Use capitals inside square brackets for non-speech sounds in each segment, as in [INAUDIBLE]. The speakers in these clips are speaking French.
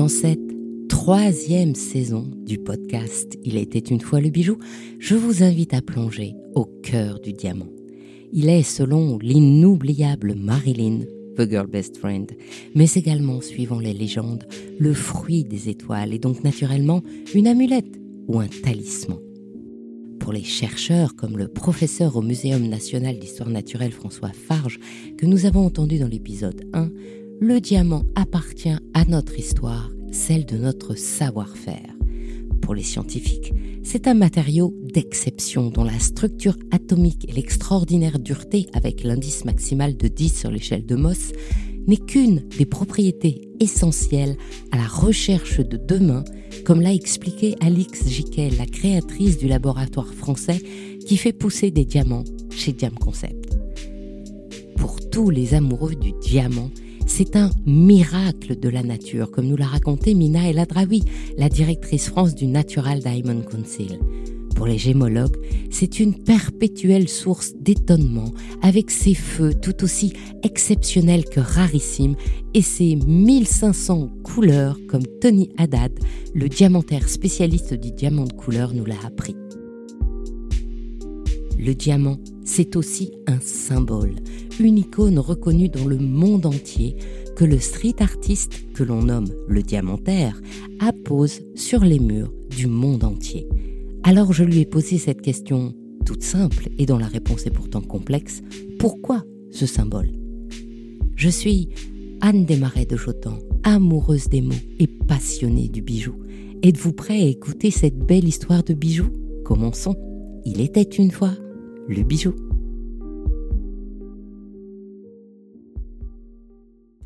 Dans cette troisième saison du podcast Il était une fois le bijou, je vous invite à plonger au cœur du diamant. Il est, selon l'inoubliable Marilyn, The Girl Best Friend, mais également, suivant les légendes, le fruit des étoiles et donc naturellement une amulette ou un talisman. Pour les chercheurs comme le professeur au Muséum national d'histoire naturelle François Farge que nous avons entendu dans l'épisode 1, le diamant appartient à notre histoire, celle de notre savoir-faire. Pour les scientifiques, c'est un matériau d'exception dont la structure atomique et l'extraordinaire dureté avec l'indice maximal de 10 sur l'échelle de Mohs n'est qu'une des propriétés essentielles à la recherche de demain, comme l'a expliqué Alix Jiquel, la créatrice du laboratoire français qui fait pousser des diamants chez Diam Concept. Pour tous les amoureux du diamant, c'est un miracle de la nature, comme nous l'a raconté Mina El Adraoui, la directrice France du Natural Diamond Council. Pour les gémologues, c'est une perpétuelle source d'étonnement, avec ses feux tout aussi exceptionnels que rarissimes et ses 1500 couleurs, comme Tony Haddad, le diamantaire spécialiste du diamant de couleur, nous l'a appris. Le diamant, c'est aussi un symbole, une icône reconnue dans le monde entier que le street artiste, que l'on nomme le diamantaire, appose sur les murs du monde entier. Alors je lui ai posé cette question toute simple et dont la réponse est pourtant complexe. Pourquoi ce symbole? Je suis Anne Desmarais de Jotan, amoureuse des mots et passionnée du bijou. Êtes-vous prêt à écouter cette belle histoire de bijou Commençons. Il était une fois le bijou.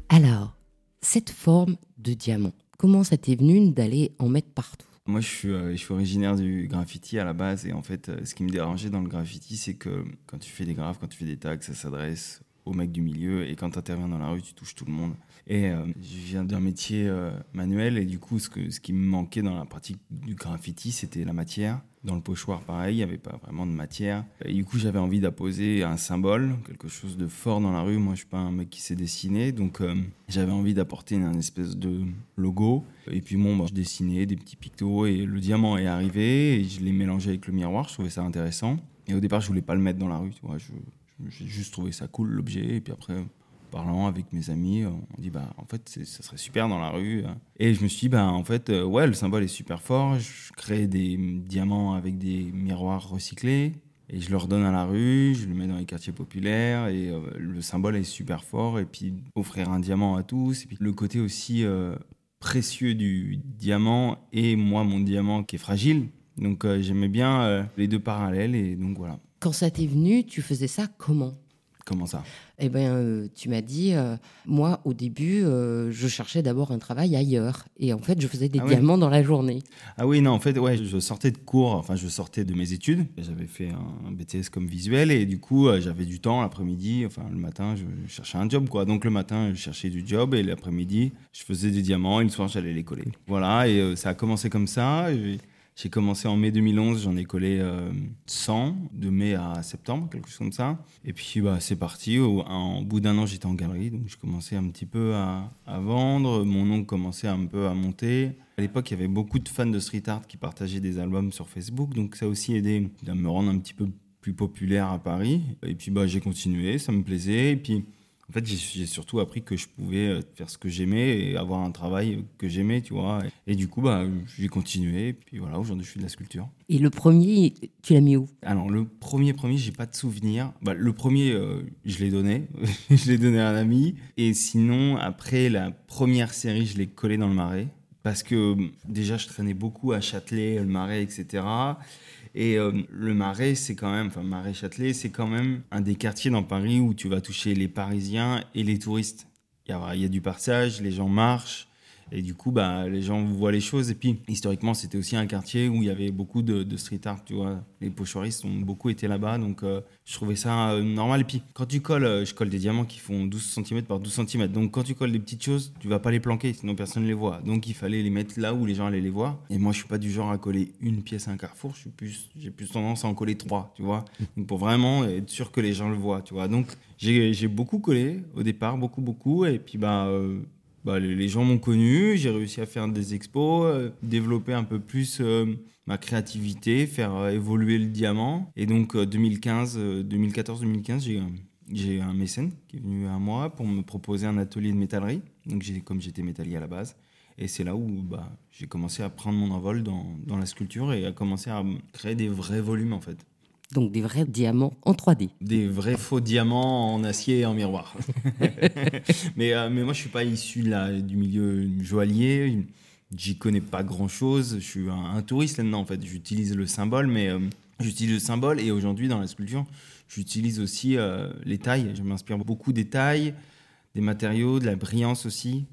Alors, cette forme de diamant, comment ça t'est venu d'aller en mettre partout? Moi, je suis, euh, je suis originaire du graffiti à la base. Et en fait, euh, ce qui me dérangeait dans le graffiti, c'est que quand tu fais des graphes, quand tu fais des tags, ça s'adresse aux mecs du milieu. Et quand tu interviens dans la rue, tu touches tout le monde. Et euh, je viens d'un métier manuel. Et du coup, ce, que, ce qui me manquait dans la pratique du graffiti, c'était la matière. Dans le pochoir, pareil, il n'y avait pas vraiment de matière. Et du coup, j'avais envie d'apposer un symbole, quelque chose de fort dans la rue. Moi, je suis pas un mec qui sait dessiner, donc euh, j'avais envie d'apporter une, espèce de logo. Et puis, bon, bah, je dessinais des petits pictos et le diamant est arrivé et je l'ai mélangé avec le miroir. Je trouvais ça intéressant. Et au départ, je voulais pas le mettre dans la rue, tu vois. J'ai juste trouvé ça cool, l'objet. Et puis après, parlant avec mes amis, on dit bah en fait ça serait super dans la rue. Et je me suis dit bah en fait euh, ouais le symbole est super fort. Je crée des diamants avec des miroirs recyclés et je le redonne à la rue, je le mets dans les quartiers populaires et euh, le symbole est super fort. Et puis offrir un diamant à tous. Et puis le côté aussi euh, précieux du diamant et moi mon diamant qui est fragile. Donc j'aimais bien les deux parallèles et donc voilà. Quand ça t'est venu, tu faisais ça comment? Comment ça? Eh bien, euh, tu m'as dit, euh, moi, au début, euh, je cherchais d'abord un travail ailleurs. Et en fait, je faisais des ah diamants dans la journée. Ah oui, non, en fait, ouais, je sortais de cours, enfin, je sortais de mes études. J'avais fait un, BTS comme visuel et du coup, j'avais du temps l'après-midi, enfin, le matin, je, cherchais un job, quoi. Donc, le matin, je cherchais du job et l'après-midi, je faisais des diamants et le soir, j'allais les coller. Voilà, et ça a commencé comme ça. J'ai commencé en mai 2011, j'en ai collé 100, euh, de mai à septembre, quelque chose comme ça. Et puis bah, c'est parti. Au, bout d'un an, j'étais en galerie, donc je commençais un petit peu à, vendre. Mon nom commençait un peu à monter. À l'époque, il y avait beaucoup de fans de street art qui partageaient des albums sur Facebook, donc ça aussi aidé à me rendre un petit peu plus populaire à Paris. Et puis bah, j'ai continué, ça me plaisait. En fait, j'ai surtout appris que je pouvais euh, faire ce que j'aimais et avoir un travail que j'aimais, tu vois. Et du coup, bah, j'ai continué. Et puis voilà, aujourd'hui, je fais de la sculpture. Et le premier, tu l'as mis où? Alors, le premier, premier, j'ai pas de souvenir. Bah, le premier, euh, je l'ai donné. [LAUGHS] je l'ai donné à un ami. Et sinon, après, la première série, je l'ai collé dans le marais. Parce que déjà, je traînais beaucoup à Châtelet, le marais, etc. Et euh, le Marais, c'est quand même, enfin Marais-Châtelet, c'est quand même un des quartiers dans Paris où tu vas toucher les Parisiens et les touristes. Il y a, y a du passage, les gens marchent, et du coup, bah, les gens voient les choses. Et puis, historiquement, c'était aussi un quartier où il y avait beaucoup de, street art, tu vois. Les pochoiristes ont beaucoup été là-bas, donc euh, je trouvais ça euh, normal. Et puis, quand tu colles, euh, je colle des diamants qui font 12 cm par 12 cm. Donc, quand tu colles des petites choses, tu vas pas les planquer, sinon personne ne les voit. Donc, il fallait les mettre là où les gens allaient les voir. Et moi, je suis pas du genre à coller une pièce à un carrefour. Plus, j'ai plus tendance à en coller trois, tu vois. Donc, pour vraiment être sûr que les gens le voient, tu vois. Donc, j'ai beaucoup collé au départ, beaucoup, beaucoup. Et puis, bah, bah, les, gens m'ont connu, j'ai réussi à faire des expos, euh, développer un peu plus euh, ma créativité, faire euh, évoluer le diamant. Et donc 2015, 2014-2015, j'ai un mécène qui est venu à moi pour me proposer un atelier de métallerie. Donc comme j'étais métallier à la base. Et c'est là où bah, j'ai commencé à prendre mon envol dans, dans, la sculpture et à commencer à créer des vrais volumes en fait. Donc des vrais diamants en 3D. Des vrais faux diamants en acier et en miroir. [LAUGHS] mais, euh, mais moi, je suis pas issu là, du milieu joaillier. J'y connais pas grand-chose. Je suis un, touriste là-dedans, en fait. J'utilise le symbole, mais euh, j'utilise le symbole. Et aujourd'hui, dans la sculpture, j'utilise aussi euh, les tailles. Je m'inspire beaucoup des tailles, des matériaux, de la brillance aussi.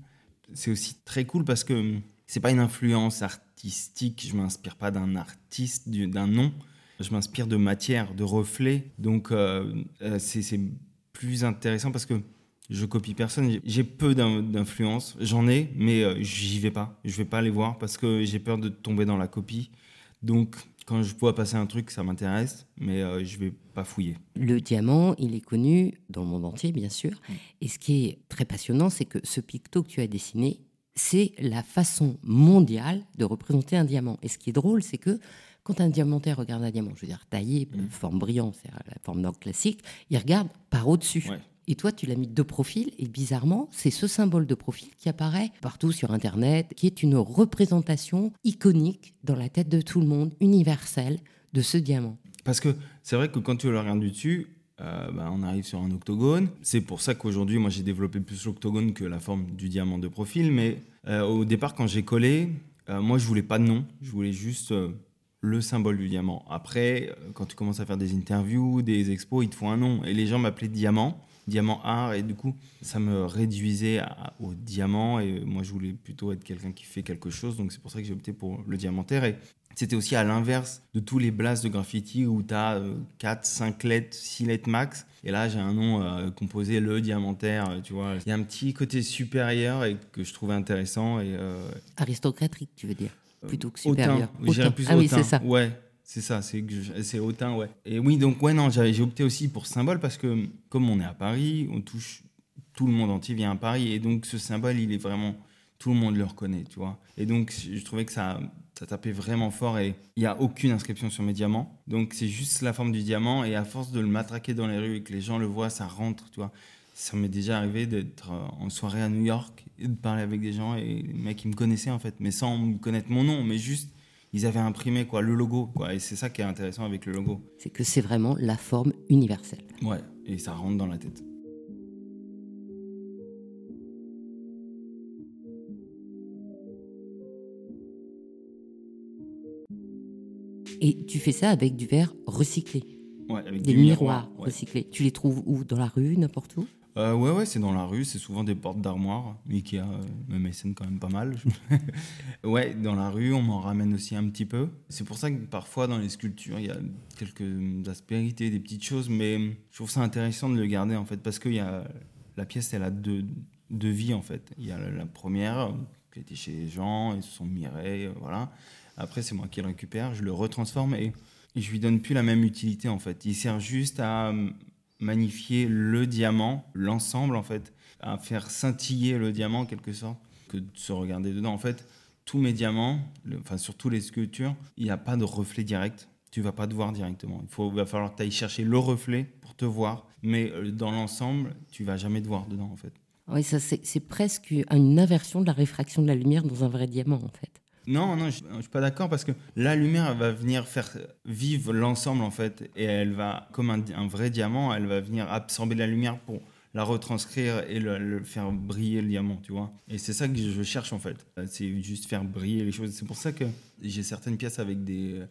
C'est aussi très cool parce que c'est pas une influence artistique. Je m'inspire pas d'un artiste, d'un nom je m'inspire de matière, de reflets. Donc, euh, euh, c'est plus intéressant parce que je copie personne. J'ai peu d'influence. J'en ai, mais euh, j'y vais pas. Je vais pas les voir parce que j'ai peur de tomber dans la copie. Donc, quand je vois passer un truc, ça m'intéresse, mais je je vais pas fouiller. Le diamant, il est connu dans le monde entier, bien sûr. Et ce qui est très passionnant, c'est que ce picto que tu as dessiné, c'est la façon mondiale de représenter un diamant. Et ce qui est drôle, c'est que quand un diamantaire regarde un diamant, je veux dire taillé, mm. forme brillante, c'est la forme d'or classique, il regarde par au-dessus. Et toi, tu l'as mis de profil, et bizarrement, c'est ce symbole de profil qui apparaît partout sur Internet, qui est une représentation iconique dans la tête de tout le monde, universelle, de ce diamant. Parce que c'est vrai que quand tu le regardes du dessus, euh, bah, on arrive sur un octogone. C'est pour ça qu'aujourd'hui, moi, j'ai développé plus l'octogone que la forme du diamant de profil. Mais euh, au départ, quand j'ai collé, euh, moi, je voulais pas de nom. Je voulais juste le symbole du diamant. Après, euh, quand tu commences à faire des interviews, des expos, ils te font un nom. Et les gens m'appelaient Diamant, Diamant Art, et du coup, ça me réduisait au diamant. Et moi, je voulais plutôt être quelqu'un qui fait quelque chose. Donc, c'est pour ça que j'ai opté pour le diamantaire. Et c'était aussi à l'inverse de tous les blasts de graffiti où tu as 4, 5 lettres, 6 lettres max. Et là, j'ai un nom euh, composé, le diamantaire, euh, tu vois. Il y a un petit côté supérieur et que je trouvais intéressant. Et, Aristocratique, tu veux dire plutôt que supérieur. Plus ah oui, c'est ça. Ouais, c'est ça, c'est autant, ouais. Et oui, donc ouais, non, j'ai opté aussi pour symbole parce que comme on est à Paris, on touche tout le monde entier vient à Paris et donc ce symbole, il est vraiment tout le monde le reconnaît, tu vois. Et donc je trouvais que ça ça tapait vraiment fort et il n'y a aucune inscription sur mes diamants. Donc c'est juste la forme du diamant et à force de le matraquer dans les rues et que les gens le voient, ça rentre, tu vois. Ça m'est déjà arrivé d'être en soirée à New York et de parler avec des gens et les mecs ils me connaissaient en fait, mais sans me connaître mon nom, mais juste ils avaient imprimé quoi le logo quoi et c'est ça qui est intéressant avec le logo. C'est que c'est vraiment la forme universelle. Ouais, et ça rentre dans la tête. Et tu fais ça avec du verre recyclé. Ouais, avec des miroirs, recyclés. Tu les trouves où? Dans la rue, n'importe où? Euh, ouais, ouais, c'est dans la rue, c'est souvent des portes d'armoire. Ikea euh, me mécène quand même pas mal. [LAUGHS] ouais, dans la rue, on m'en ramène aussi un petit peu. C'est pour ça que parfois dans les sculptures, il y a quelques aspérités, des petites choses, mais je trouve ça intéressant de le garder en fait, parce que y a, la pièce, elle a deux, deux vies en fait. Il y a la, première qui était chez les gens, ils se sont mirés, euh, voilà. Après, c'est moi qui le récupère, je le retransforme et, et je lui donne plus la même utilité en fait. Il sert juste à magnifier le diamant, l'ensemble en fait, à faire scintiller le diamant en quelque sorte, que de se regarder dedans. En fait, tous mes diamants, enfin sur toutes les sculptures, il n'y a pas de reflet direct. Tu vas pas te voir directement. Il faut, va falloir que tu ailles chercher le reflet pour te voir. Mais euh, dans l'ensemble, tu vas jamais te voir dedans en fait. Oui, ça c'est presque une inversion de la réfraction de la lumière dans un vrai diamant en fait. Non, non, je, ne suis pas d'accord parce que la lumière va venir faire vivre l'ensemble en fait et elle va, comme un, vrai diamant, elle va venir absorber la lumière pour la retranscrire et le, faire briller le diamant, tu vois. Et c'est ça que je cherche en fait. C'est juste faire briller les choses. C'est pour ça que j'ai certaines pièces avec des,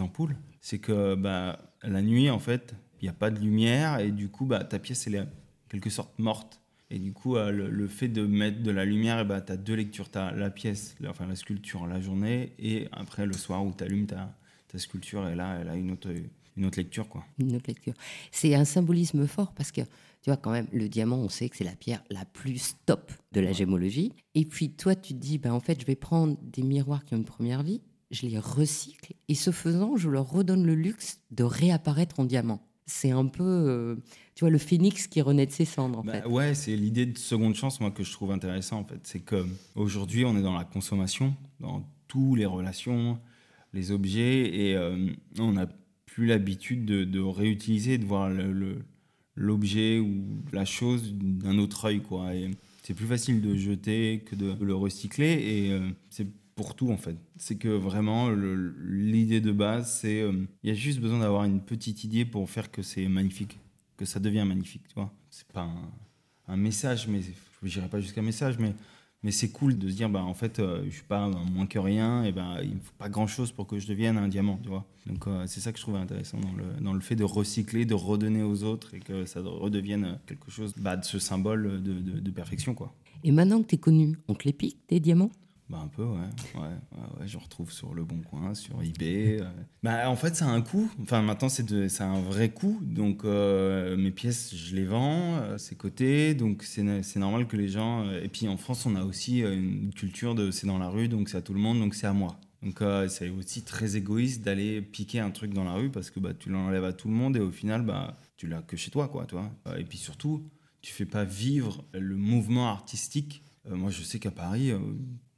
ampoules. C'est que bah, la nuit en fait, il n'y a pas de lumière et du coup bah, ta pièce elle est quelque sorte morte. Et du coup, euh, le, fait de mettre de la lumière, eh ben, tu as deux lectures. Tu as la pièce, enfin la sculpture la journée, et après le soir où tu allumes ta, ta, sculpture, et là, elle a une autre, une autre lecture. Quoi. Une autre lecture. C'est un symbolisme fort parce que, tu vois, quand même, le diamant, on sait que c'est la pierre la plus top de la gémologie. Et puis, toi, tu te dis, ben, en fait, je vais prendre des miroirs qui ont une première vie, je les recycle, et ce faisant, je leur redonne le luxe de réapparaître en diamant. C'est un peu, euh, tu vois, le phénix qui renaît de ses cendres, en Bah, fait. ouais, c'est l'idée de seconde chance, moi, que je trouve intéressant, en fait. C'est que aujourd'hui, on est dans la consommation, dans toutes les relations, les objets, et euh, on n'a plus l'habitude de, de réutiliser, de voir l'objet ou la chose d'un autre œil, quoi. Et c'est plus facile de jeter que de le recycler, et euh, c'est pour tout, en fait. C'est que vraiment, l'idée de base, c'est... euh, Il y a juste besoin d'avoir une petite idée pour faire que c'est magnifique, que ça devient magnifique, tu vois. C'est pas un, message, mais je n'irai pas jusqu'à message, mais, mais c'est cool de se dire, bah, en fait, euh, je suis pas moins que rien, et ben il me faut pas grand-chose pour que je devienne un diamant, tu vois. Donc euh, c'est ça que je trouve intéressant dans le, dans le fait de recycler, de redonner aux autres, et que ça redevienne quelque chose bah, de ce symbole de, perfection, quoi. Et maintenant que tu es connu, on te les pique, diamants? Bah un peu, ouais. ouais, ouais, je retrouve sur Le Bon Coin, sur eBay. euh. Bah en fait, ça a un coût. Enfin, maintenant, c'est de- ça un vrai coût. Donc, euh, mes pièces, je les vends, euh, c'est coté. Donc, c'est normal que les gens... euh, et puis, en France, on a aussi une culture de c'est dans la rue, donc c'est à tout le monde, donc c'est à moi. Donc, c'est aussi très égoïste d'aller piquer un truc dans la rue parce que bah, tu l'enlèves à tout le monde et au final, bah, tu l'as que chez toi, quoi, toi. Et puis surtout, tu fais pas vivre le mouvement artistique. Moi, je sais qu'à Paris, euh,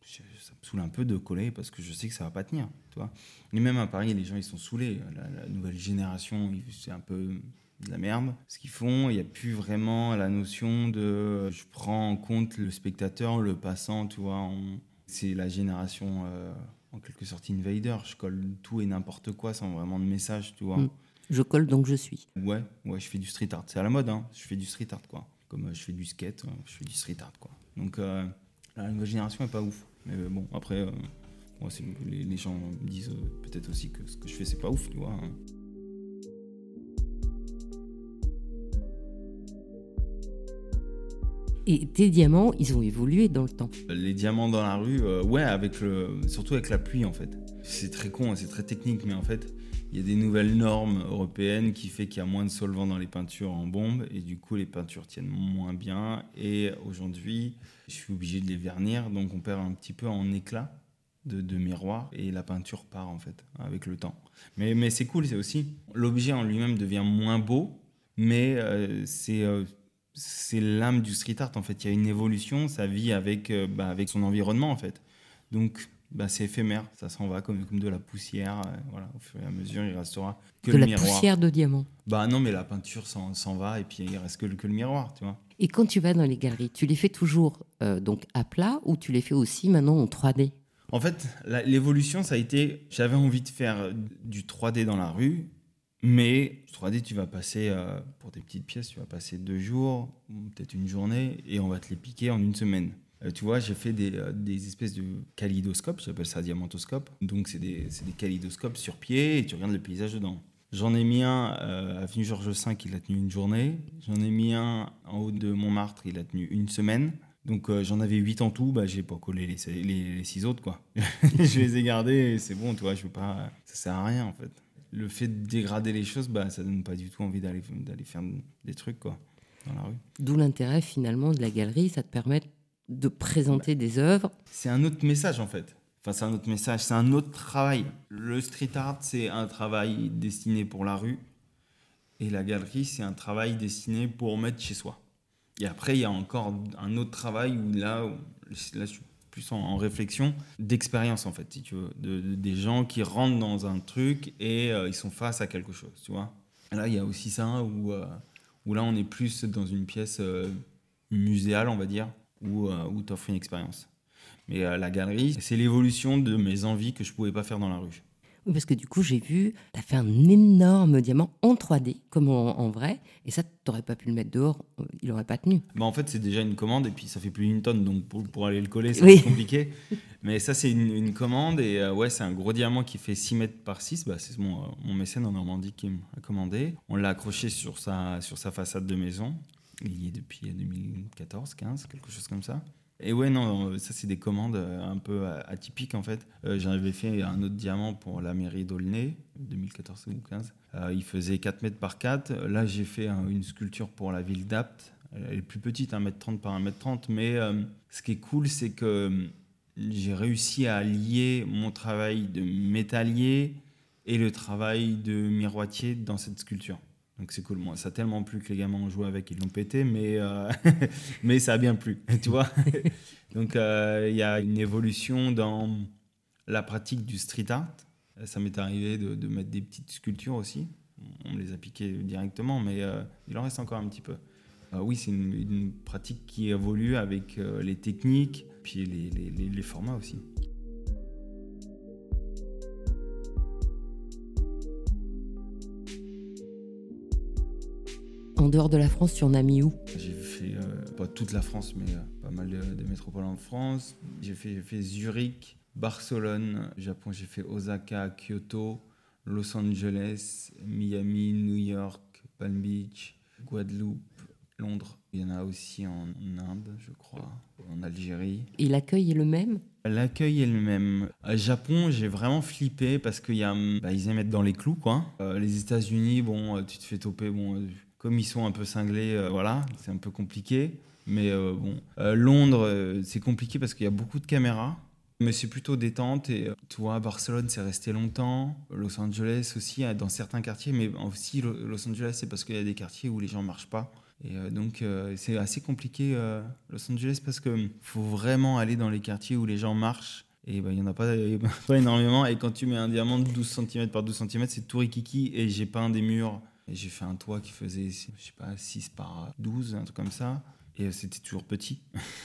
je- ça me saoule un peu de coller parce que je sais que ça va pas tenir, tu vois. Et même à Paris, les gens, ils sont saoulés. La, la nouvelle génération, c'est un peu de la merde. Ce qu'ils font, il n'y a plus vraiment la notion de je prends en compte le spectateur, le passant, tu vois. on- C'est la génération, euh, en quelque sorte, invader. Je colle tout et n'importe quoi sans vraiment de message, tu vois. Mm. Je colle donc je suis. Ouais, ouais, je fais du street art. C'est à la mode, hein. Je fais du street art, quoi. Comme euh, je fais du skate, euh, je fais du street art, quoi. Donc, euh, la nouvelle génération est pas ouf. Mais euh, bon, après, euh, moi, les, les gens me disent euh, peut-être aussi que ce que je fais, c'est pas ouf, tu vois. hein. Et tes diamants, ils ont évolué dans le temps. Les diamants dans la rue, euh, ouais, avec le, surtout avec la pluie, en fait. C'est très con, c'est très technique, mais en fait, il y a des nouvelles normes européennes qui fait qu'il y a moins de solvants dans les peintures en bombe, et du coup, les peintures tiennent moins bien. Et aujourd'hui, je suis obligé de les vernir, donc on perd un petit peu en éclat de, miroir, et la peinture part, en fait, avec le temps. Mais, mais c'est cool, c'est aussi, l'objet en lui-même devient moins beau, mais euh, c'est... euh, c'est l'âme du street art en fait. Il y a une évolution, ça vit avec, euh, bah, avec son environnement en fait. Donc bah, c'est éphémère, ça s'en va comme, comme de la poussière. euh, voilà, au fur et à mesure, il restera que de le la miroir. poussière de diamants. Bah non, mais la peinture s'en va et puis il reste que, le- que le miroir, tu vois. Et quand tu vas dans les galeries, tu les fais toujours euh, donc à plat ou tu les fais aussi maintenant en 3D En fait, la- l'évolution, ça a été, j'avais envie de faire du 3D dans la rue, mais 3D, tu vas passer, euh, pour des petites pièces, tu vas passer deux jours, ou peut-être une journée, et on va te les piquer en une semaine. Euh, tu vois, j'ai fait des, euh, des espèces de kalidoscopes, j'appelle ça diamantoscope. Donc, c'est des, des kalidoscopes sur pied, et tu regardes le paysage dedans. J'en ai mis un euh, avenue Georges V, il a tenu une journée. J'en ai mis un en haut de Montmartre, il a tenu une semaine. Donc euh, j'en avais 8 en tout, bah, j'ai pas collé les, les, les six autres quoi. [LAUGHS] je les ai gardés c'est bon, tu vois, je veux pas. Ça sert à rien en fait. Le fait de dégrader les choses, bah, ça donne pas du tout envie d'aller d'aller faire des trucs quoi dans la rue. D'où l'intérêt finalement de la galerie, ça te permet de présenter des œuvres. C'est un autre message en fait. Enfin, c'est un autre message, c'est un autre travail. Le street art, c'est un travail destiné pour la rue. Et la galerie, c'est un travail destiné pour mettre chez soi. Et après, il y a encore un autre travail où là, où- là je suis plus en, en réflexion d'expérience en fait, si tu veux, de, de- des gens qui rentrent dans un truc et euh, ils sont face à quelque chose, tu vois. Là, il y a aussi ça où, euh, où là, on est plus dans une pièce euh, muséale, on va dire, où, euh, où tu offres une expérience. Mais euh, la galerie, c'est l'évolution de mes envies que je pouvais pas faire dans la rue. Oui, parce que du coup, j'ai vu, tu as fait un énorme diamant en 3D, comme en, en vrai, et ça, tu n'aurais pas pu le mettre dehors, euh, il n'aurait pas tenu. Bah en fait, c'est déjà une commande et puis ça fait plus d'une tonne, donc pour, pour aller le coller, c'est Oui. compliqué. [LAUGHS] Mais ça, c'est une, une commande et euh, ouais, c'est un gros diamant qui fait 6 mètres par 6. Bah, c'est mon, euh, mon mécène en Normandie qui m'a commandé. On l'a accroché sur sa, sur sa façade de maison. Il y est depuis 2014, 15, quelque chose comme ça. Et ouais, non, ça, c'est des commandes euh, un peu euh, atypiques en fait. Euh, J'en avais fait un autre diamant pour la mairie d'Aulnay, 2014 ou 15. Euh, il faisait 4 mètres par 4. Là, j'ai fait un- une sculpture pour la ville d'Apt. Elle est plus petite, 1m30 par 1m30. Mais ce qui est cool, c'est que j'ai réussi à lier mon travail de métallier et le travail de miroitier dans cette sculpture. Donc c'est cool. Moi, ça a tellement plu que les gamins ont joué avec, ils l'ont pété, mais, euh, [LAUGHS] mais ça a bien plu, [LAUGHS] tu vois. [LAUGHS] Donc euh, il y a une évolution dans la pratique du street art. Ça m'est arrivé de, de, mettre des petites sculptures aussi. On me les a piquées directement, mais euh, il en reste encore un petit peu. oui, c'est une, une, pratique qui évolue avec les techniques, puis les, les, les formats aussi. En dehors de la France, tu en as mis où? J'ai fait, euh, pas toute la France, mais euh, pas mal de, métropoles en France. J'ai fait, fait, Zurich, Barcelone, Japon, j'ai fait Osaka, Kyoto, Los Angeles, Miami, New York, Palm Beach, Guadeloupe, Londres. Il y en a aussi en Inde, je crois, en Algérie. Et l'accueil est le même? L'accueil est le même. À Japon, j'ai vraiment flippé parce qu'ils bah, aiment être dans les clous, quoi. Euh, les États-Unis, bon, tu te fais toper, bon, comme ils sont un peu cinglés, euh, voilà, c'est un peu compliqué. Mais euh, bon, euh, Londres, c'est compliqué parce qu'il y a beaucoup de caméras. Mais c'est plutôt détente. Et tu vois, Barcelone, c'est resté longtemps. Los Angeles aussi, dans certains quartiers. Mais aussi, Los Angeles, c'est parce qu'il y a des quartiers où les gens ne marchent pas. Et donc, c'est assez compliqué, Los Angeles, parce qu'il faut vraiment aller dans les quartiers où les gens marchent. Et ben, il n'y en a pas, [LAUGHS] pas, énormément. Et quand tu mets un diamant de 12 cm par 12 cm, c'est tout rikiki. Et j'ai peint des murs j'ai fait un toit qui faisait, je sais pas, 6 par 12, un truc comme ça. Et c'était toujours petit.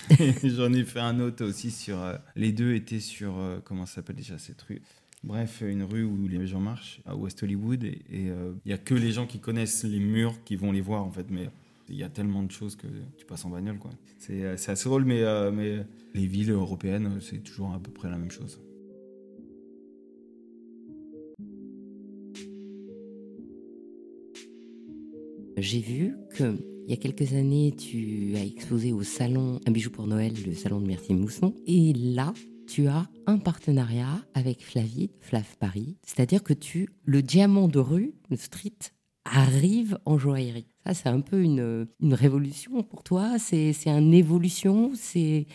[LAUGHS] J'en ai fait un autre aussi sur. Euh, les deux étaient sur. Euh, comment ça s'appelle déjà cette rue? Bref, une rue où les gens marchent, à West Hollywood. Et il euh, n'y a que les gens qui connaissent les murs qui vont les voir, en fait. Mais il y a tellement de choses que tu passes en bagnole, quoi. C'est assez drôle, mais les villes européennes, c'est toujours à peu près la même chose. J'ai vu que il y a quelques années, tu as exposé au salon Un bijou pour Noël, le salon de Merci Mousson. Et là, tu as un partenariat avec Flavie, Flav Paris. C'est-à-dire que tu, le diamant de rue, le street, arrive en joaillerie. Ça, c'est un peu une, révolution pour toi. C'est une évolution. C'est.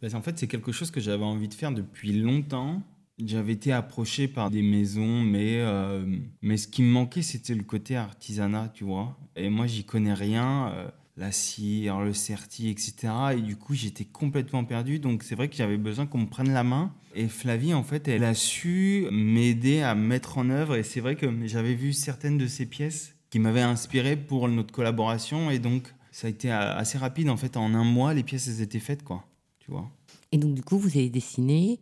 Ben, en fait, c'est quelque chose que j'avais envie de faire depuis longtemps. J'avais été approché par des maisons, mais, euh, mais ce qui me manquait, c'était le côté artisanat, tu vois. Et moi, j'y connais rien, euh, la cire, le certi, etc. Et du coup, j'étais complètement perdu. Donc, c'est vrai que j'avais besoin qu'on me prenne la main. Et Flavie, en fait, elle a su m'aider à mettre en œuvre. Et c'est vrai que j'avais vu certaines de ses pièces qui m'avaient inspiré pour notre collaboration. Et donc, ça a été assez rapide. En fait, en un mois, les pièces, elles étaient faites, quoi. Tu vois. Et donc, du coup, vous avez dessiné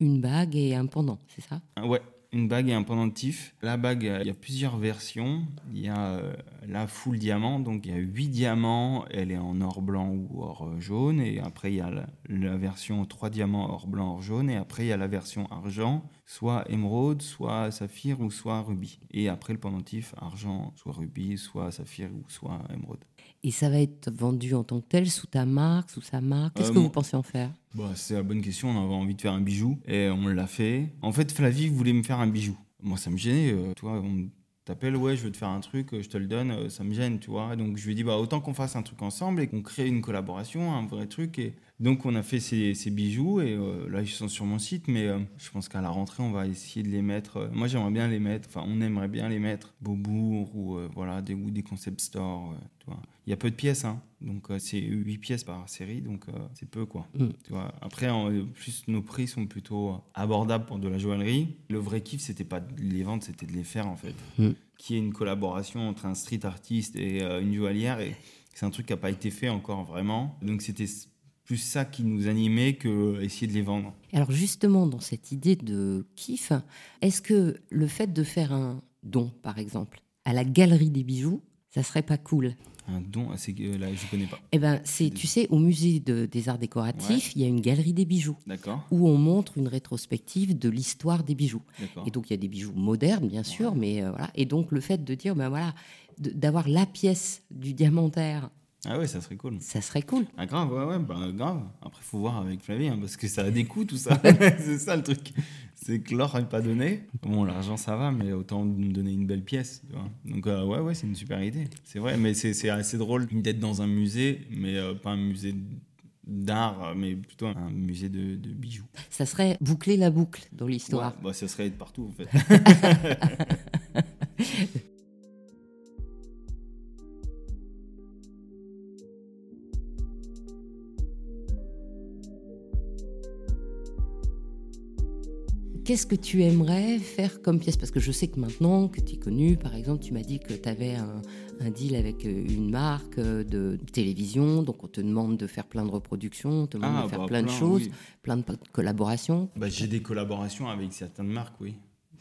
une bague et un pendant, c'est ça? Ouais, une bague et un pendentif. La bague, il y a plusieurs versions. Il y a euh, la full diamant, donc il y a 8 diamants, elle est en or blanc ou or euh, jaune. Et après, il y a la, version 3 diamants, or blanc, or jaune. Et après, il y a la version argent, soit émeraude, soit saphir ou soit rubis. Et après, le pendentif, argent, soit rubis, soit saphir ou soit émeraude. Et ça va être vendu en tant que tel, sous ta marque, sous sa marque Qu'est-ce que euh, vous pensez en faire? Bah, C'est la bonne question. On avait envie de faire un bijou et on l'a fait. En fait, Flavie voulait me faire un bijou. Moi, ça me gênait. Euh, toi, on t'appelle, ouais, je veux te faire un truc, je te le donne, euh, ça me gêne, tu vois. Donc, je lui ai dit, bah, autant qu'on fasse un truc ensemble et qu'on crée une collaboration, un vrai truc. Et donc on a fait ces, bijoux et euh, là ils sont sur mon site, mais euh, je pense qu'à la rentrée on va essayer de les mettre. Euh, moi j'aimerais bien les mettre, enfin on aimerait bien les mettre, Beaubourg ou voilà des ou des concept stores. tu vois. Il y a peu de pièces, hein, donc c'est 8 pièces par série, donc c'est peu quoi. Mm. Tu vois. Après en plus nos prix sont plutôt abordables pour de la joaillerie. Le vrai kiff c'était pas de les vendre, c'était de les faire en fait. Mm. Qui est une collaboration entre un street artiste et une joaillière et c'est un truc qui n'a pas été fait encore vraiment. Donc c'était plus ça qui nous animait que essayer de les vendre. Alors justement, dans cette idée de kiff, est-ce que le fait de faire un don, par exemple, à la galerie des bijoux, ça serait pas cool? Un don, c'est euh, là je connais pas. Eh ben, c'est, tu sais, au musée des arts décoratifs, il y a une galerie des bijoux, où on montre une rétrospective de l'histoire des bijoux. Et donc il y a des bijoux modernes, bien sûr, mais euh, voilà. Et donc le fait de dire, ben voilà, d'avoir la pièce du diamantaire ah ouais, ça serait cool. Ça serait cool. Ah grave, ouais, ouais, bah, grave. Après, faut voir avec Flavie, hein, parce que ça a des coûts, tout ça. [LAUGHS] c'est ça le truc. C'est que l'or n'est pas donné. Bon, l'argent, ça va, mais autant me donner une belle pièce. Tu vois. Donc, euh, ouais, ouais, c'est une super idée. C'est vrai, mais c'est assez drôle d'être dans un musée, mais euh, pas un musée d'art, mais plutôt un musée de, bijoux. Ça serait boucler la boucle dans l'histoire. bah, ça serait être partout, en fait. [LAUGHS] qu'est-ce que tu aimerais faire comme pièce? Parce que je sais que maintenant que tu es connu, par exemple, tu m'as dit que tu avais un, un, deal avec euh, une marque euh, de télévision, donc on te demande de faire plein de reproductions, on te demande Ah, de faire bah, plein, de choses, oui. plein de collaborations. Bah, j'ai des collaborations avec certaines marques, oui.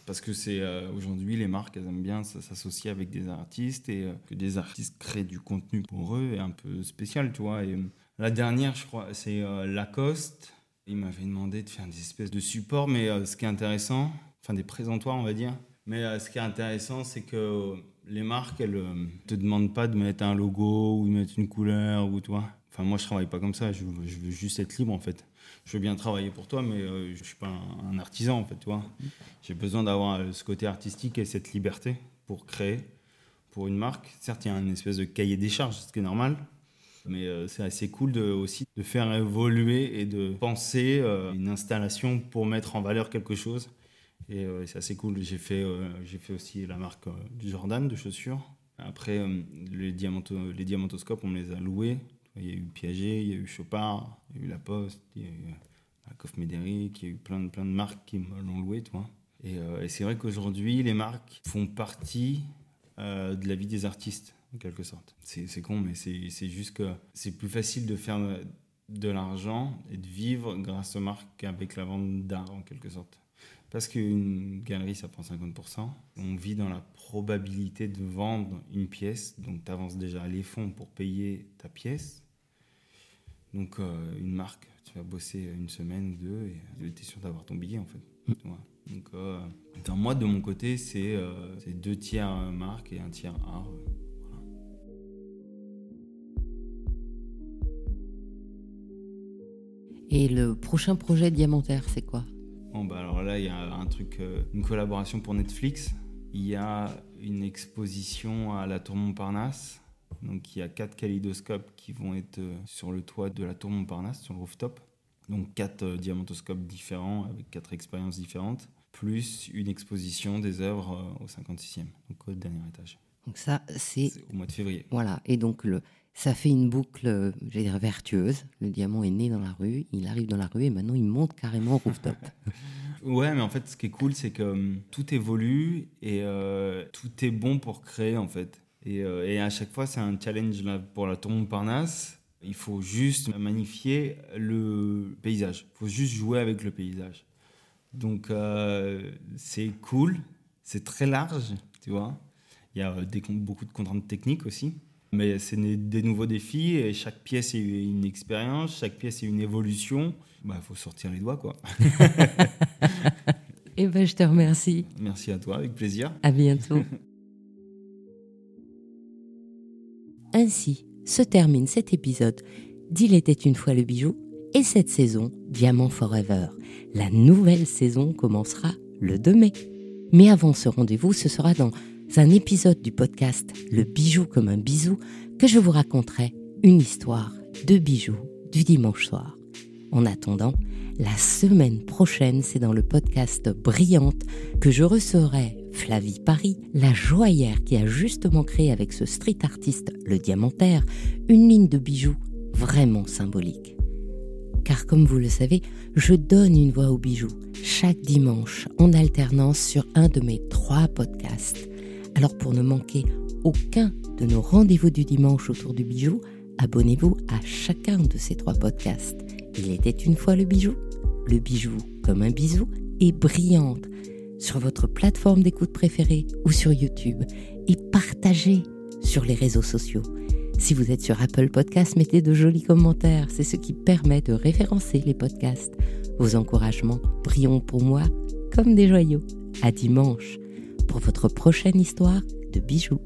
Parce que c'est euh, aujourd'hui les marques, elles aiment bien s'associer avec des artistes et euh, que des artistes créent du contenu pour eux et un peu spécial, tu vois. Et, euh, la dernière, je crois, c'est Lacoste. Ils m'avaient demandé de faire des espèces de supports, mais euh, ce qui est intéressant, enfin des présentoirs, on va dire. Mais euh, ce qui est intéressant, c'est que les marques, elles ne te demandent pas de mettre un logo ou de mettre une couleur ou toi. Enfin, moi, je travaille pas comme ça. Je veux, juste être libre, en fait. Je veux bien travailler pour toi, mais euh, je suis pas un, un artisan, en fait, tu. J'ai besoin d'avoir euh, ce côté artistique et cette liberté pour créer pour une marque. Certes, il y a une espèce de cahier des charges, ce qui est normal. Mais euh, c'est assez cool de, aussi de faire évoluer et de penser euh, une installation pour mettre en valeur quelque chose. Et euh, c'est assez cool. J'ai fait, j'ai fait aussi la marque du Jordan de chaussures. Après, les, diamanto- les diamantoscopes, on me les a loués. Il y a eu Piaget, il y a eu Chopard, il y a eu La Poste, il y a eu Lacoste Médéric, il y a eu plein de, plein de marques qui me l'ont loué, toi. Et c'est vrai qu'aujourd'hui, les marques font partie euh, de la vie des artistes, en quelque sorte. C'est con, mais c'est juste que c'est plus facile de faire de l'argent et de vivre grâce aux marques qu'avec la vente d'art, en quelque sorte. Parce qu'une galerie, ça prend 50%. On vit dans la probabilité de vendre une pièce, donc tu avances déjà les fonds pour payer ta pièce. Donc euh, une marque, tu vas bosser une semaine ou deux et tu es sûr d'avoir ton billet en fait. Vois. Donc euh, moi, de mon côté, c'est euh, deux tiers euh, marque et un tiers art. voilà. Et le prochain projet diamantaire, c'est quoi? Bon, bah alors là, il y a un truc, euh, une collaboration pour Netflix. Il y a une exposition à la Tour Montparnasse. Donc, il y a quatre kaléidoscopes qui vont être sur le toit de la Tour Montparnasse, sur le rooftop. Donc, quatre diamantoscopes différents avec quatre expériences différentes, plus une exposition des œuvres euh, au 56e, donc au dernier étage. Donc ça, c'est C'est au mois de février. Voilà, et donc le, ça fait une boucle, euh, j'allais dire vertueuse. Le diamant est né dans la rue, il arrive dans la rue et maintenant il monte carrément au rooftop. [LAUGHS] Ouais, mais en fait, ce qui est cool, c'est que hum, tout évolue et euh, tout est bon pour créer, en fait. Et, euh, et à chaque fois, c'est un challenge là, pour la tour Montparnasse. Il faut juste magnifier le paysage. Il faut juste jouer avec le paysage. Donc, euh, c'est cool. C'est très large, tu vois. Il y a euh, des, beaucoup de contraintes techniques aussi. Mais c'est des, des nouveaux défis et chaque pièce est une expérience, chaque pièce est une évolution. Il bah, faut sortir les doigts, quoi. [LAUGHS] Eh ben, je te remercie. Merci à toi, avec plaisir. À bientôt. [LAUGHS] Ainsi se termine cet épisode d'Il était une fois le bijou et cette saison Diamant Forever. La nouvelle saison commencera le 2 mai. Mais avant ce rendez-vous, ce sera dans un épisode du podcast Le bijou comme un bisou que je vous raconterai une histoire de bijoux du dimanche soir. En attendant, la semaine prochaine, c'est dans le podcast Brillante que je recevrai Flavie Paris, la joaillère qui a justement créé avec ce street artiste, le diamantaire, une ligne de bijoux vraiment symbolique. Car comme vous le savez, je donne une voix aux bijoux chaque dimanche en alternance sur un de mes trois podcasts. Alors pour ne manquer aucun de nos rendez-vous du dimanche autour du bijou, abonnez-vous à chacun de ces trois podcasts. Il était une fois le bijou, le bijou comme un bisou et brillante sur votre plateforme d'écoute préférée ou sur YouTube et partagez sur les réseaux sociaux. Si vous êtes sur Apple Podcasts, mettez de jolis commentaires, c'est ce qui permet de référencer les podcasts. Vos encouragements brillent pour moi comme des joyaux. À dimanche pour votre prochaine histoire de bijoux.